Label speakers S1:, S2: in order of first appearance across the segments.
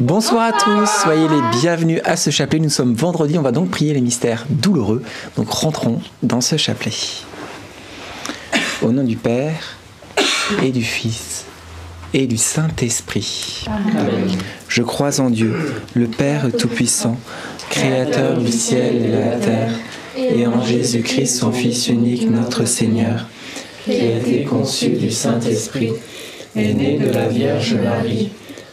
S1: Bonsoir à tous, soyez les bienvenus à ce chapelet. Nous sommes vendredi, on va donc prier les mystères douloureux. Donc rentrons dans ce chapelet. Au nom du Père et du Fils et du Saint-Esprit. Je crois en Dieu, le Père Tout-Puissant, Créateur du ciel et de la terre, et en Jésus-Christ, son Fils unique, notre Seigneur,
S2: qui a été conçu du Saint-Esprit, est né de la Vierge Marie,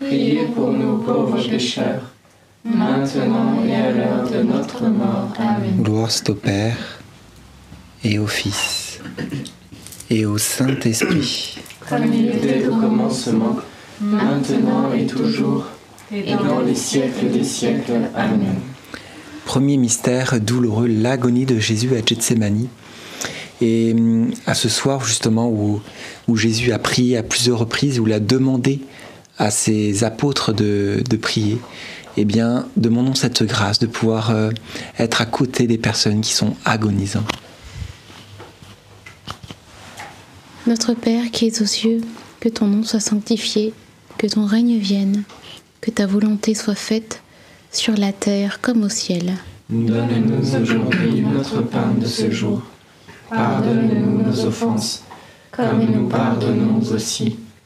S2: priez pour nous pauvres pécheurs, maintenant et à l'heure de notre mort. Amen.
S1: Gloire au Père et au Fils et au Saint-Esprit.
S2: Comme il était au commencement, maintenant et toujours, et dans les siècles des siècles. Amen.
S1: Premier mystère douloureux, l'agonie de Jésus à Gethsemane. Et hum, à ce soir justement où, où Jésus a prié à plusieurs reprises, où il a demandé à ses apôtres de, de prier, eh bien, demandons cette grâce de pouvoir euh, être à côté des personnes qui sont agonisantes.
S3: Notre Père qui es aux cieux, que ton nom soit sanctifié, que ton règne vienne, que ta volonté soit faite sur la terre comme au ciel.
S2: Donne-nous aujourd'hui notre pain de ce jour. Pardonne-nous nos offenses, comme nous pardonnons aussi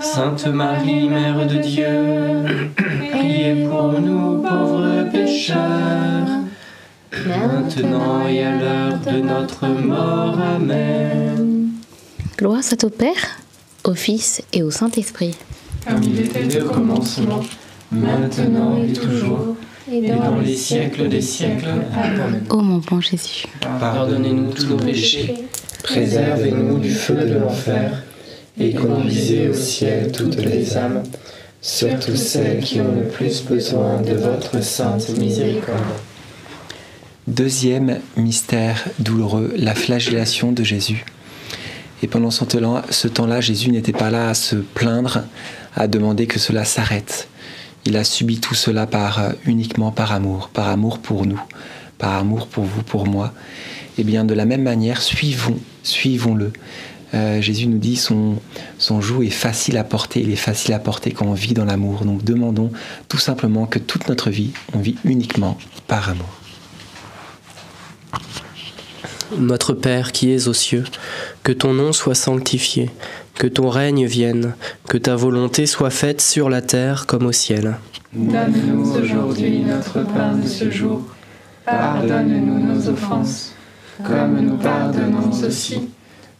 S2: Sainte Marie, Mère de Dieu, priez pour nous pauvres pécheurs, maintenant et à l'heure de notre mort. Amen.
S3: Gloire soit au Père, au Fils et au Saint-Esprit.
S2: Comme il était au commencement, maintenant et toujours, et dans les siècles des siècles. Amen.
S3: Ô mon bon Jésus,
S2: Pardonnez-nous tous nos péchés, préservez-nous du feu de l'enfer, et conduisez au ciel toutes les âmes, surtout celles qui ont le plus besoin de votre sainte miséricorde.
S1: Deuxième mystère douloureux, la flagellation de Jésus. Et pendant ce temps-là, Jésus n'était pas là à se plaindre, à demander que cela s'arrête. Il a subi tout cela par, euh, uniquement par amour, par amour pour nous, par amour pour vous, pour moi. Et bien de la même manière, suivons, suivons-le. Euh, Jésus nous dit son, son joug est facile à porter, il est facile à porter quand on vit dans l'amour. Donc demandons tout simplement que toute notre vie, on vit uniquement par amour.
S4: Notre Père qui es aux cieux, que ton nom soit sanctifié, que ton règne vienne, que ta volonté soit faite sur la terre comme au ciel.
S2: Donne-nous aujourd'hui notre pain de ce jour. Pardonne-nous nos offenses, comme nous pardonnons aussi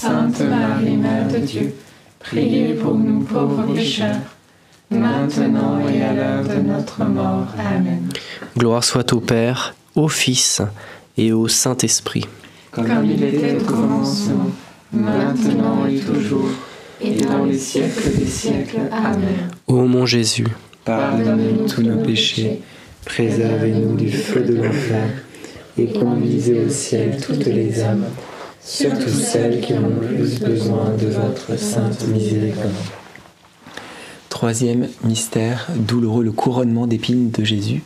S2: Sainte Marie, Mère de Dieu, priez pour nous pauvres pécheurs, maintenant et à l'heure de notre mort. Amen.
S4: Gloire soit au Père, au Fils et au Saint-Esprit.
S2: Comme il était au commencement, maintenant et toujours, et dans les siècles des siècles. Amen.
S4: Ô mon Jésus,
S2: Pardonne-nous
S1: tous nos péchés, préservez-nous du feu de l'enfer, et conduisez au ciel toutes les âmes, surtout celles qui ont le plus besoin de votre sainte miséricorde. Troisième mystère douloureux, le couronnement d'épines de Jésus.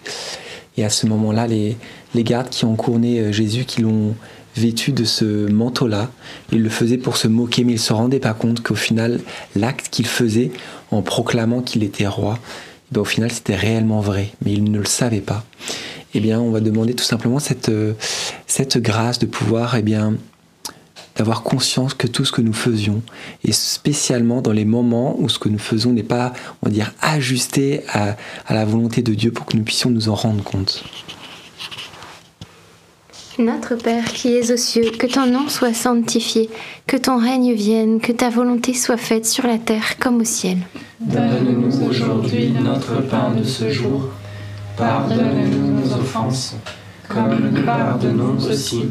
S1: Et à ce moment-là, les, les gardes qui ont couronné euh, Jésus, qui l'ont vêtu de ce manteau-là, ils le faisaient pour se moquer, mais ils ne se rendaient pas compte qu'au final, l'acte qu'il faisait en proclamant qu'il était roi, ben, au final, c'était réellement vrai, mais ils ne le savaient pas. Eh bien, on va demander tout simplement cette, euh, cette grâce de pouvoir, eh bien, d'avoir conscience que tout ce que nous faisions, et spécialement dans les moments où ce que nous faisons n'est pas, on va dire, ajusté à, à la volonté de Dieu pour que nous puissions nous en rendre compte.
S5: Notre Père qui es aux cieux, que ton nom soit sanctifié, que ton règne vienne, que ta volonté soit faite sur la terre comme au ciel.
S2: Donne-nous aujourd'hui notre pain de ce jour. Pardonne-nous nos offenses, comme nous pardonnons aussi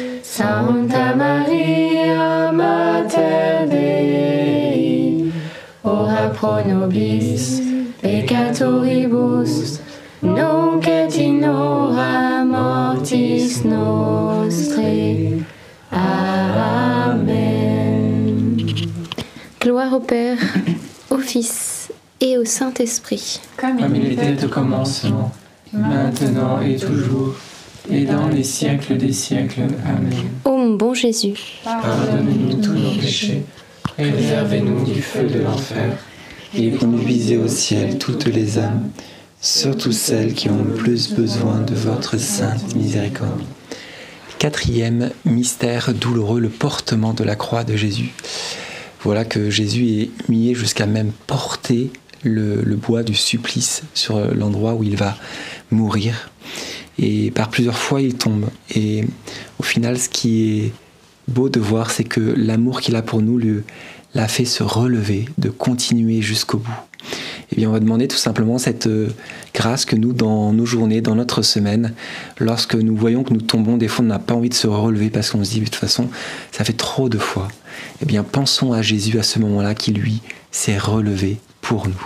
S3: Santa Maria, Mater Dei, ora pro nobis peccatoribus, nunc et in hora mortis nostre. Amen. Gloire au Père, au Fils et au Saint-Esprit.
S2: Comme il était au commencement, maintenant et toujours, et dans les siècles des siècles. Amen.
S3: Ô mon bon Jésus,
S2: Pardonnez-nous tous nos péchés, réservez-nous du feu de l'enfer,
S1: Et conduisez au ciel toutes les âmes, surtout celles qui ont le plus besoin de votre sainte miséricorde. Quatrième mystère douloureux, le portement de la croix de Jésus. Voilà que Jésus est humilié jusqu'à même porter le, le bois du supplice sur l'endroit où il va mourir. Et par plusieurs fois, il tombe. Et au final, ce qui est beau de voir, c'est que l'amour qu'il a pour nous lui, l'a fait se relever, de continuer jusqu'au bout. Eh bien, on va demander tout simplement cette euh, grâce que nous, dans nos journées, dans notre semaine, lorsque nous voyons que nous tombons, des fois on n'a pas envie de se relever parce qu'on se dit, de toute façon, ça fait trop de fois. Eh bien, pensons à Jésus à ce moment-là qui, lui, s'est relevé pour nous.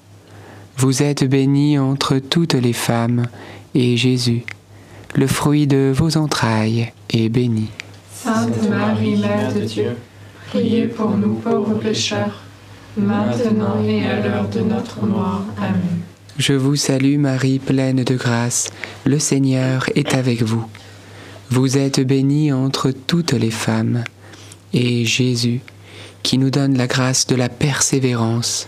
S6: Vous êtes bénie entre toutes les femmes, et Jésus, le fruit de vos entrailles, est béni.
S2: Sainte Marie, Mère de Dieu, priez pour nous pauvres pécheurs, maintenant et à l'heure de notre mort. Amen.
S6: Je vous salue Marie, pleine de grâce. Le Seigneur est avec vous. Vous êtes bénie entre toutes les femmes, et Jésus, qui nous donne la grâce de la persévérance,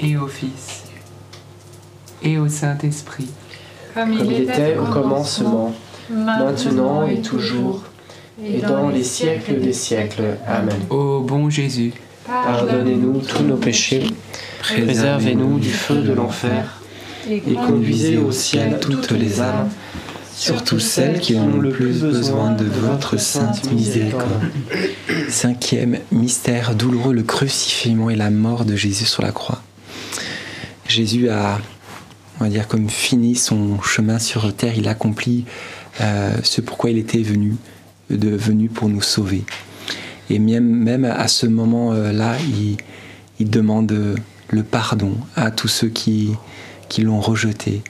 S4: Et au Fils et au Saint-Esprit.
S6: Comme
S7: Comme il était au commencement, maintenant et toujours, et dans les siècles des siècles. Amen.
S4: Ô bon Jésus,
S7: Pardonnez-nous tous nos péchés, préservez-nous du feu de l'enfer, et conduisez au ciel toutes les âmes, surtout celles qui ont le plus besoin de votre sainte miséricorde.
S1: Cinquième mystère douloureux, le crucifixion et la mort de Jésus sur la croix. Jésus a, on va dire, comme fini son chemin sur terre, il accomplit euh, ce pourquoi il était venu, de, venu pour nous sauver. Et même, même à ce moment-là, il, demande le pardon à tous ceux qui, qui l'ont rejeté.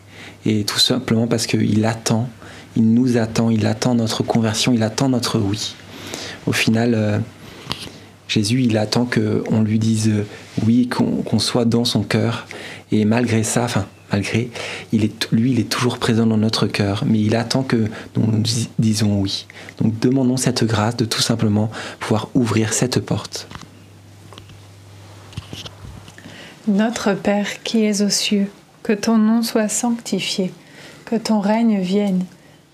S1: Et tout simplement parce qu'il attend, il nous attend, il attend notre conversion, il attend notre oui. Au final, euh, Jésus, il attend qu'on lui dise oui, qu'on soit dans son cœur. Et malgré ça, enfin, malgré, il est, lui, il est toujours présent dans notre cœur, mais il attend que nous nous dis- disons oui. Donc demandons cette grâce de tout simplement pouvoir ouvrir cette porte.
S2: Notre Père qui es aux cieux, que ton nom soit sanctifié, que ton règne vienne,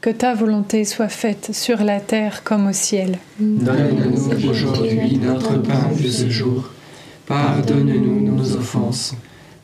S2: que ta volonté soit faite sur la terre comme au ciel.
S4: donne-nous aujourd'hui notre pain de ce jour. Pardonne-nous nos offenses,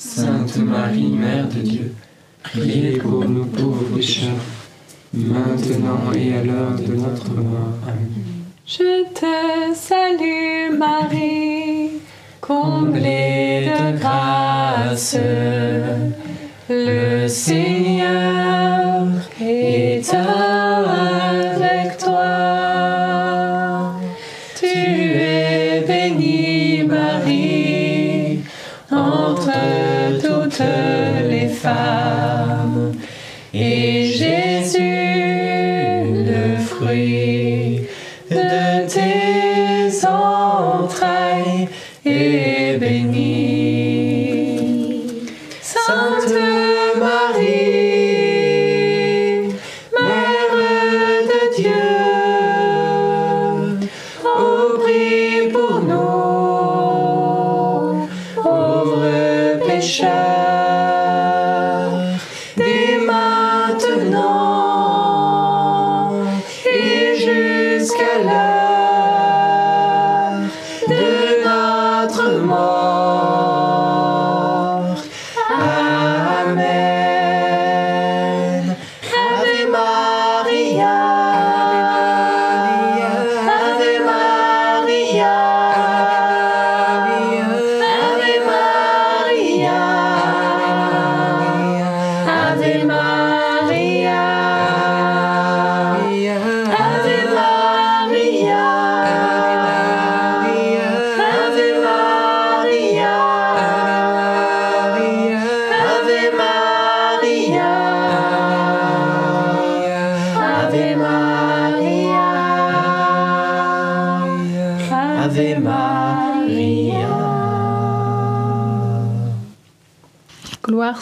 S4: Sainte Marie, Mère de Dieu, priez pour nous pauvres pécheurs, maintenant et à l'heure de notre mort. Amen.
S2: Je te salue Marie, comblée de grâce. Le Seigneur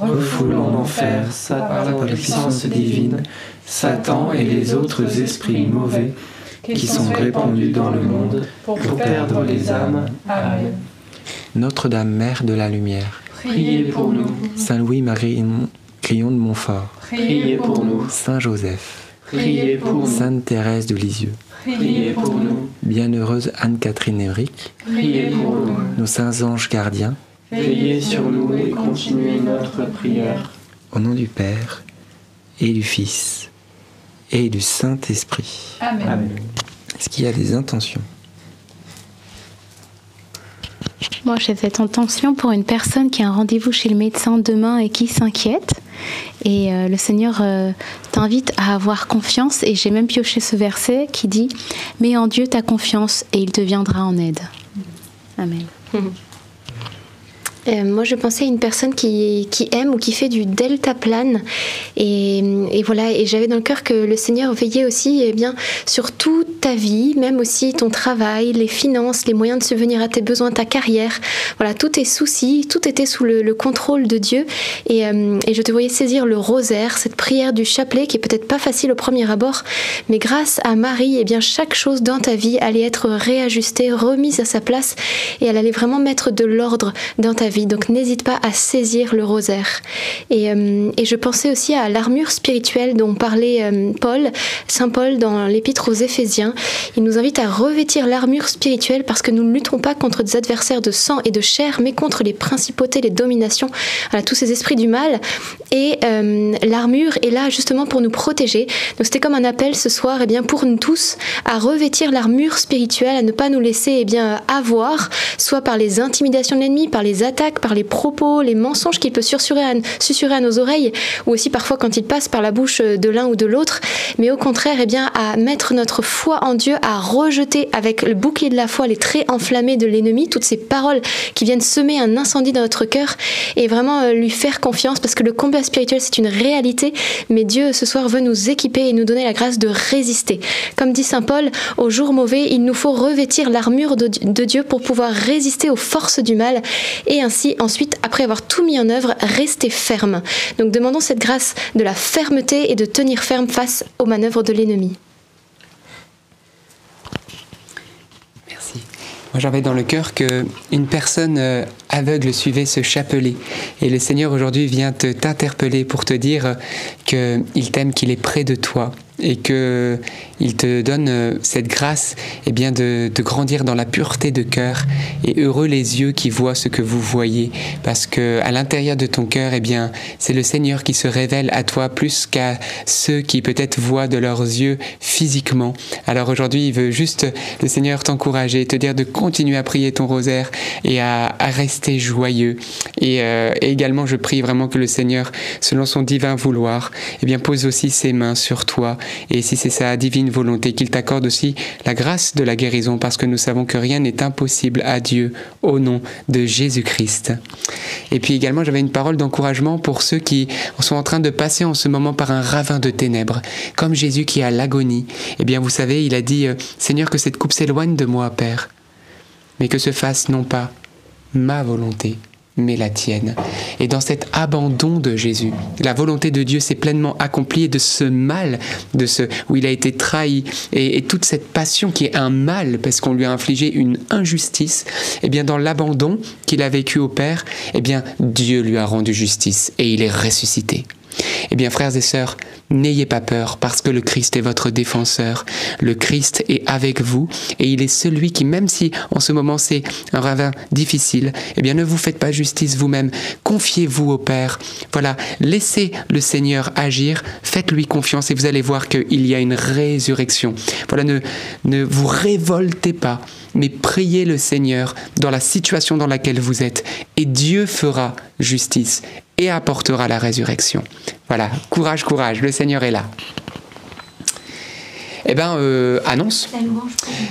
S2: refoule en enfer, par la puissance divine, Satan et les autres esprits mauvais qui sont répandus dans le monde pour perdre les âmes. Amen.
S1: Notre-Dame, Mère de la Lumière,
S2: Priez pour nous.
S1: Saint Louis-Marie Crillon de Montfort,
S2: Priez pour nous.
S1: Saint Joseph,
S2: Priez pour nous.
S1: Sainte Thérèse de Lisieux,
S2: Priez pour nous.
S1: Bienheureuse Anne-Catherine Emmerich,
S2: Priez pour nous.
S1: nos saints anges gardiens,
S2: Veillez sur nous et continuez notre prière.
S1: au nom du Père et du Fils et du Saint-Esprit.
S2: Amen.
S1: Est-ce qu'il y a des intentions?
S3: Moi, j'ai cette intention pour une personne qui a un rendez-vous chez le médecin demain et qui s'inquiète. Et euh, le Seigneur euh, t'invite à avoir confiance. Et j'ai même pioché ce verset qui dit Mets en Dieu ta confiance et il te viendra en aide. Amen.
S5: Euh, moi, je pensais à une personne qui, aime ou qui fait du deltaplane. Et, et voilà, et j'avais dans le cœur que le Seigneur veillait aussi eh bien, sur toute ta vie, même aussi ton travail, les finances, les moyens de subvenir à tes besoins, ta carrière. Voilà, tous tes soucis, tout était sous le, le contrôle de Dieu. Et, euh, et je te voyais saisir le rosaire, cette prière du chapelet qui est peut-être pas facile au premier abord, mais grâce à Marie, eh bien, chaque chose dans ta vie allait être réajustée, remise à sa place, et elle allait vraiment mettre de l'ordre dans ta vie. Donc n'hésite pas à saisir le rosaire. Et, euh, et je pensais aussi à l'armure spirituelle dont parlait euh, Paul, Saint Paul dans l'épître aux Éphésiens. Il nous invite à revêtir l'armure spirituelle parce que nous ne luttons pas contre des adversaires de sang et de chair, mais contre les principautés, les dominations, tous ces esprits du mal. Et euh, l'armure est là justement pour nous protéger. Donc c'était comme un appel ce soir, eh bien pour nous tous, à revêtir l'armure spirituelle, à ne pas nous laisser eh bien avoir, soit par les intimidations de l'ennemi, par les attaques, par les propos, les mensonges qu'il peut susurrer à, à nos oreilles, ou aussi parfois quand il passe par la bouche de l'un ou de l'autre, mais au contraire, eh bien, à mettre notre foi en Dieu, à rejeter avec le bouclier de la foi les traits enflammés de l'ennemi, toutes ces paroles qui viennent semer un incendie dans notre cœur, et vraiment euh, lui faire confiance, parce que le combat spirituel, c'est une réalité, mais Dieu, ce soir, veut nous équiper et nous donner la grâce de résister. Comme dit Saint Paul, au jour mauvais, il nous faut revêtir l'armure de, de Dieu pour pouvoir résister aux forces du mal, et ainsi, ensuite, après avoir tout mis en œuvre, rester ferme. Donc demandons cette grâce de la fermeté et de tenir ferme face aux manœuvres de l'ennemi.
S6: Merci. Moi, j'avais dans le cœur que une personne euh, aveugle suivait ce chapelet. Et le Seigneur aujourd'hui vient te t'interpeller pour te dire que il t'aime, qu'il est près de toi et que il te donne euh, cette grâce eh bien de, grandir dans la pureté de cœur et heureux les yeux qui voient ce que vous voyez parce que à l'intérieur de ton cœur eh bien c'est le Seigneur qui se révèle à toi plus qu'à ceux qui peut-être voient de leurs yeux physiquement alors aujourd'hui il veut juste le Seigneur t'encourager te dire de continuer à prier ton rosaire et à rester joyeux et, euh, et également je prie vraiment que le Seigneur selon son divin vouloir eh bien pose aussi ses mains sur toi et si c'est sa divine volonté, qu'il t'accorde aussi la grâce de la guérison, parce que nous savons que rien n'est impossible à Dieu au nom de Jésus-Christ. Et puis également, j'avais une parole d'encouragement pour ceux qui sont en train de passer en ce moment par un ravin de ténèbres, comme Jésus qui a l'agonie. Eh bien, vous savez, il a dit, euh, Seigneur, que cette coupe s'éloigne de moi, Père, mais que se fasse non pas ma volonté, mais la tienne. Et dans cet abandon de Jésus, la volonté de Dieu s'est pleinement accomplie et de ce mal, de ce où il a été trahi et, et toute cette passion qui est un mal parce qu'on lui a infligé une injustice, eh bien dans l'abandon qu'il a vécu au Père, eh bien Dieu lui a rendu justice et il est ressuscité. Eh bien, frères et sœurs, n'ayez pas peur parce que le Christ est votre défenseur. Le Christ est avec vous et il est celui qui, même si en ce moment c'est un ravin difficile, eh bien, ne vous faites pas justice vous-même. Confiez-vous au Père. Voilà, laissez le Seigneur agir, faites-lui confiance et vous allez voir qu'il y a une résurrection. Voilà, ne, ne vous révoltez pas, mais priez le Seigneur dans la situation dans laquelle vous êtes et Dieu fera justice et apportera la résurrection. Voilà, courage, courage, le Seigneur est là. Eh bien, euh, annonce.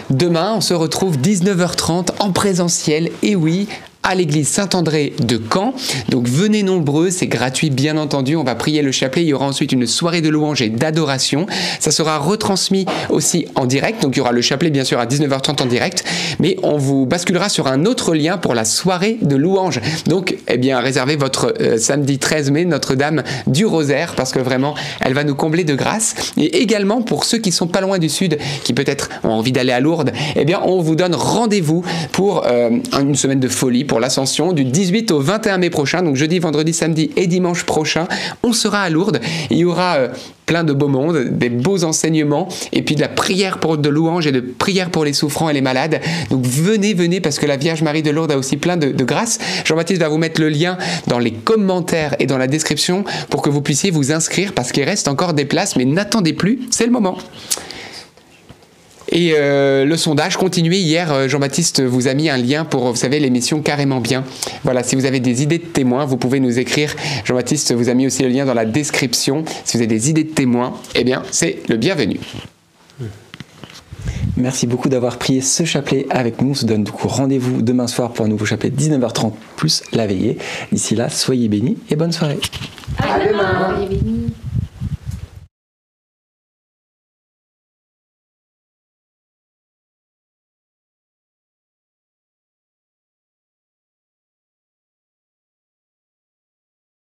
S6: Demain, on se retrouve 19h30 en présentiel. Et oui, à l'église Saint-André de Caen. Donc venez nombreux, c'est gratuit bien entendu. On va prier le chapelet. Il y aura ensuite une soirée de louange et d'adoration. Ça sera retransmis aussi en direct. Donc il y aura le chapelet bien sûr à 19h30 en direct, mais on vous basculera sur un autre lien pour la soirée de louange. Donc eh bien réservez votre euh, samedi 13 mai Notre-Dame du Rosaire parce que vraiment elle va nous combler de grâce. Et également pour ceux qui sont pas loin du sud, qui peut-être ont envie d'aller à Lourdes, eh bien on vous donne rendez-vous pour euh, une semaine de folie pour l'ascension du 18 au 21 mai prochain. Donc jeudi, vendredi, samedi et dimanche prochain, on sera à Lourdes. Il y aura euh, plein de beaux mondes, des beaux enseignements, et puis de la prière pour de louanges et de prière pour les souffrants et les malades. Donc venez, venez, parce que la Vierge Marie de Lourdes a aussi plein de, de grâces. Jean-Baptiste va vous mettre le lien dans les commentaires et dans la description pour que vous puissiez vous inscrire, parce qu'il reste encore des places, mais n'attendez plus, c'est le moment. Et euh, le sondage continue. Hier, euh, Jean-Baptiste vous a mis un lien pour, vous savez, l'émission Carrément Bien. Voilà, si vous avez des idées de témoins, vous pouvez nous écrire. Jean-Baptiste vous a mis aussi le lien dans la description. Si vous avez des idées de témoins, eh bien, c'est le bienvenu.
S1: Merci beaucoup d'avoir prié ce chapelet avec nous. On se donne du coup rendez-vous demain soir pour un nouveau chapelet 19h30 plus la veillée. D'ici là, soyez bénis et bonne soirée.
S5: À demain. Soyez bénis.